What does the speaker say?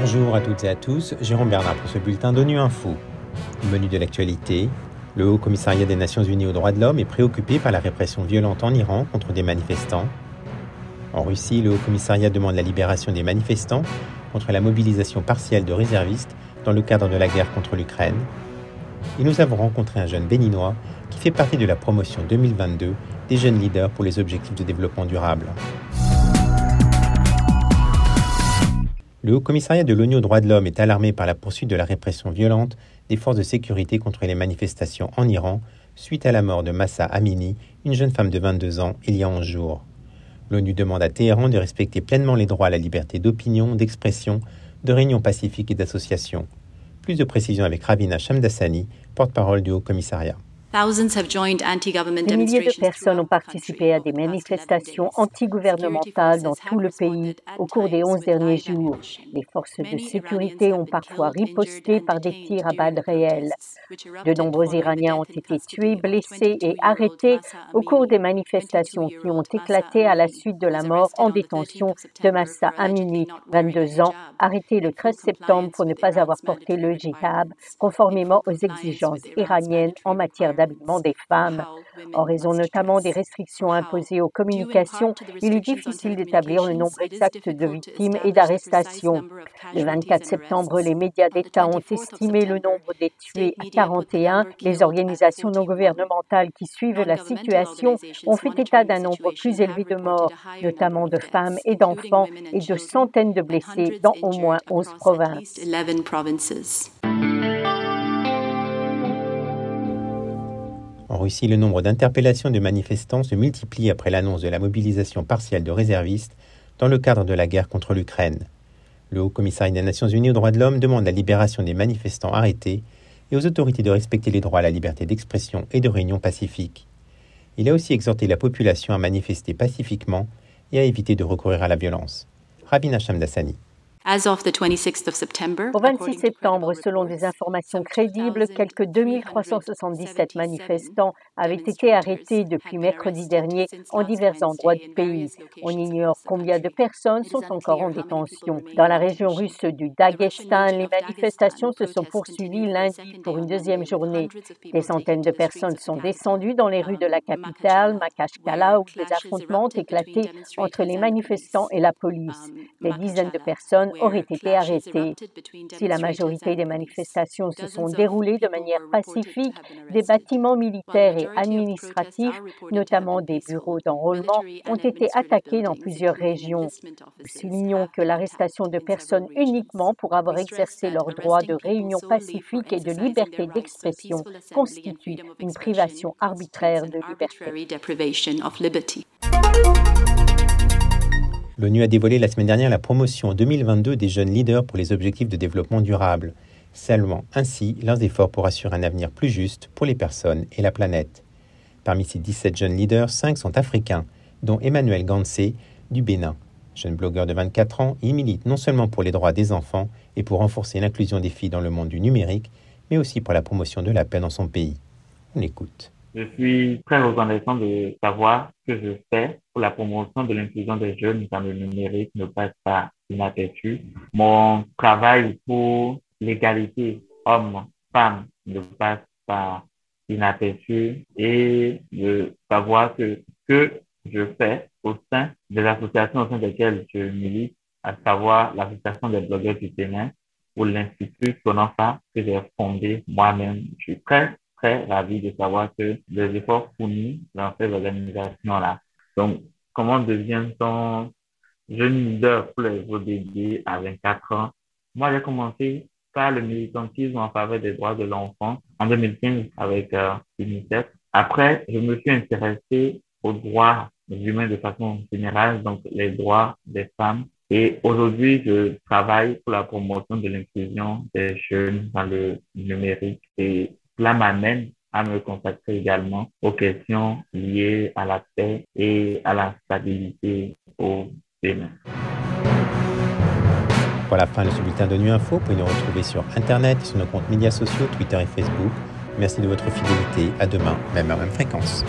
Bonjour à toutes et à tous, Jérôme Bernard pour ce bulletin d'ONU Info. menu de l'actualité, le Haut Commissariat des Nations Unies aux droits de l'homme est préoccupé par la répression violente en Iran contre des manifestants. En Russie, le Haut Commissariat demande la libération des manifestants contre la mobilisation partielle de réservistes dans le cadre de la guerre contre l'Ukraine. Et nous avons rencontré un jeune béninois qui fait partie de la promotion 2022 des jeunes leaders pour les objectifs de développement durable. Le Haut Commissariat de l'ONU aux droits de l'homme est alarmé par la poursuite de la répression violente des forces de sécurité contre les manifestations en Iran suite à la mort de Massa Amini, une jeune femme de 22 ans, il y a 11 jours. L'ONU demande à Téhéran de respecter pleinement les droits à la liberté d'opinion, d'expression, de réunion pacifique et d'association. Plus de précisions avec Ravina Shamdasani, porte-parole du Haut Commissariat. Des milliers de personnes ont participé à des manifestations antigouvernementales dans tout le pays au cours des 11 derniers jours. Les forces de sécurité ont parfois riposté par des tirs à balles réelles. De nombreux Iraniens ont été tués, blessés et arrêtés au cours des manifestations qui ont éclaté à la suite de la mort en détention de Massa Amini, 22 ans, arrêté le 13 septembre pour ne pas avoir porté le jihad conformément aux exigences iraniennes en matière des femmes. En raison notamment des restrictions imposées aux communications, il est difficile d'établir le nombre exact de victimes et d'arrestations. Le 24 septembre, les médias d'État ont estimé le nombre des tués à 41. Les organisations non gouvernementales qui suivent la situation ont fait état d'un nombre plus élevé de morts, notamment de femmes et d'enfants, et de centaines de blessés dans au moins 11 provinces. Russie, le nombre d'interpellations de manifestants se multiplie après l'annonce de la mobilisation partielle de réservistes dans le cadre de la guerre contre l'Ukraine. Le Haut Commissariat des Nations Unies aux droits de l'homme demande la libération des manifestants arrêtés et aux autorités de respecter les droits à la liberté d'expression et de réunion pacifique. Il a aussi exhorté la population à manifester pacifiquement et à éviter de recourir à la violence. Rabina Shamdasani. Au 26 septembre, selon des informations crédibles, quelques 2377 manifestants avaient été arrêtés depuis mercredi dernier en divers endroits du pays. On ignore combien de personnes sont encore en détention. Dans la région russe du Daghestan, les manifestations se sont poursuivies lundi pour une deuxième journée. Des centaines de personnes sont descendues dans les rues de la capitale, Makashkala, où des affrontements ont éclaté entre les manifestants et la police. Des dizaines de personnes auraient été arrêtés. Si la majorité des manifestations se sont déroulées de manière pacifique, des bâtiments militaires et administratifs, notamment des bureaux d'enrôlement, ont été attaqués dans plusieurs régions. Nous soulignons que l'arrestation de personnes uniquement pour avoir exercé leur droit de réunion pacifique et de liberté d'expression constitue une privation arbitraire de liberté. L'ONU a dévoilé la semaine dernière la promotion 2022 des jeunes leaders pour les objectifs de développement durable, saluant ainsi leurs efforts pour assurer un avenir plus juste pour les personnes et la planète. Parmi ces 17 jeunes leaders, 5 sont africains, dont Emmanuel Gansé du Bénin. Jeune blogueur de 24 ans, il milite non seulement pour les droits des enfants et pour renforcer l'inclusion des filles dans le monde du numérique, mais aussi pour la promotion de la paix dans son pays. On écoute. Je suis très reconnaissant de savoir ce que je fais pour la promotion de l'inclusion des jeunes dans le numérique ne passe pas inaperçu. Mon travail pour l'égalité homme-femme ne passe pas inaperçu et de savoir que que je fais au sein des associations au sein desquelles je milite, à savoir l'association des blogueurs du Bénin ou l'Institut Sonofa que j'ai fondé moi-même. Je suis très ravi de savoir que les efforts fournis dans ces organisations-là. Donc, comment devient-on jeune leader pour les ODD à 24 ans? Moi, j'ai commencé par le militantisme en faveur des droits de l'enfant en 2015 avec euh, UNICEF. Après, je me suis intéressé aux droits humains de façon générale, donc les droits des femmes. Et aujourd'hui, je travaille pour la promotion de l'inclusion des jeunes dans le numérique et cela m'amène à me consacrer également aux questions liées à la paix et à la stabilité au Bénin. Voilà la fin de ce bulletin de Nuit Info. Vous pouvez nous retrouver sur Internet et sur nos comptes médias sociaux, Twitter et Facebook. Merci de votre fidélité. À demain, même à même fréquence.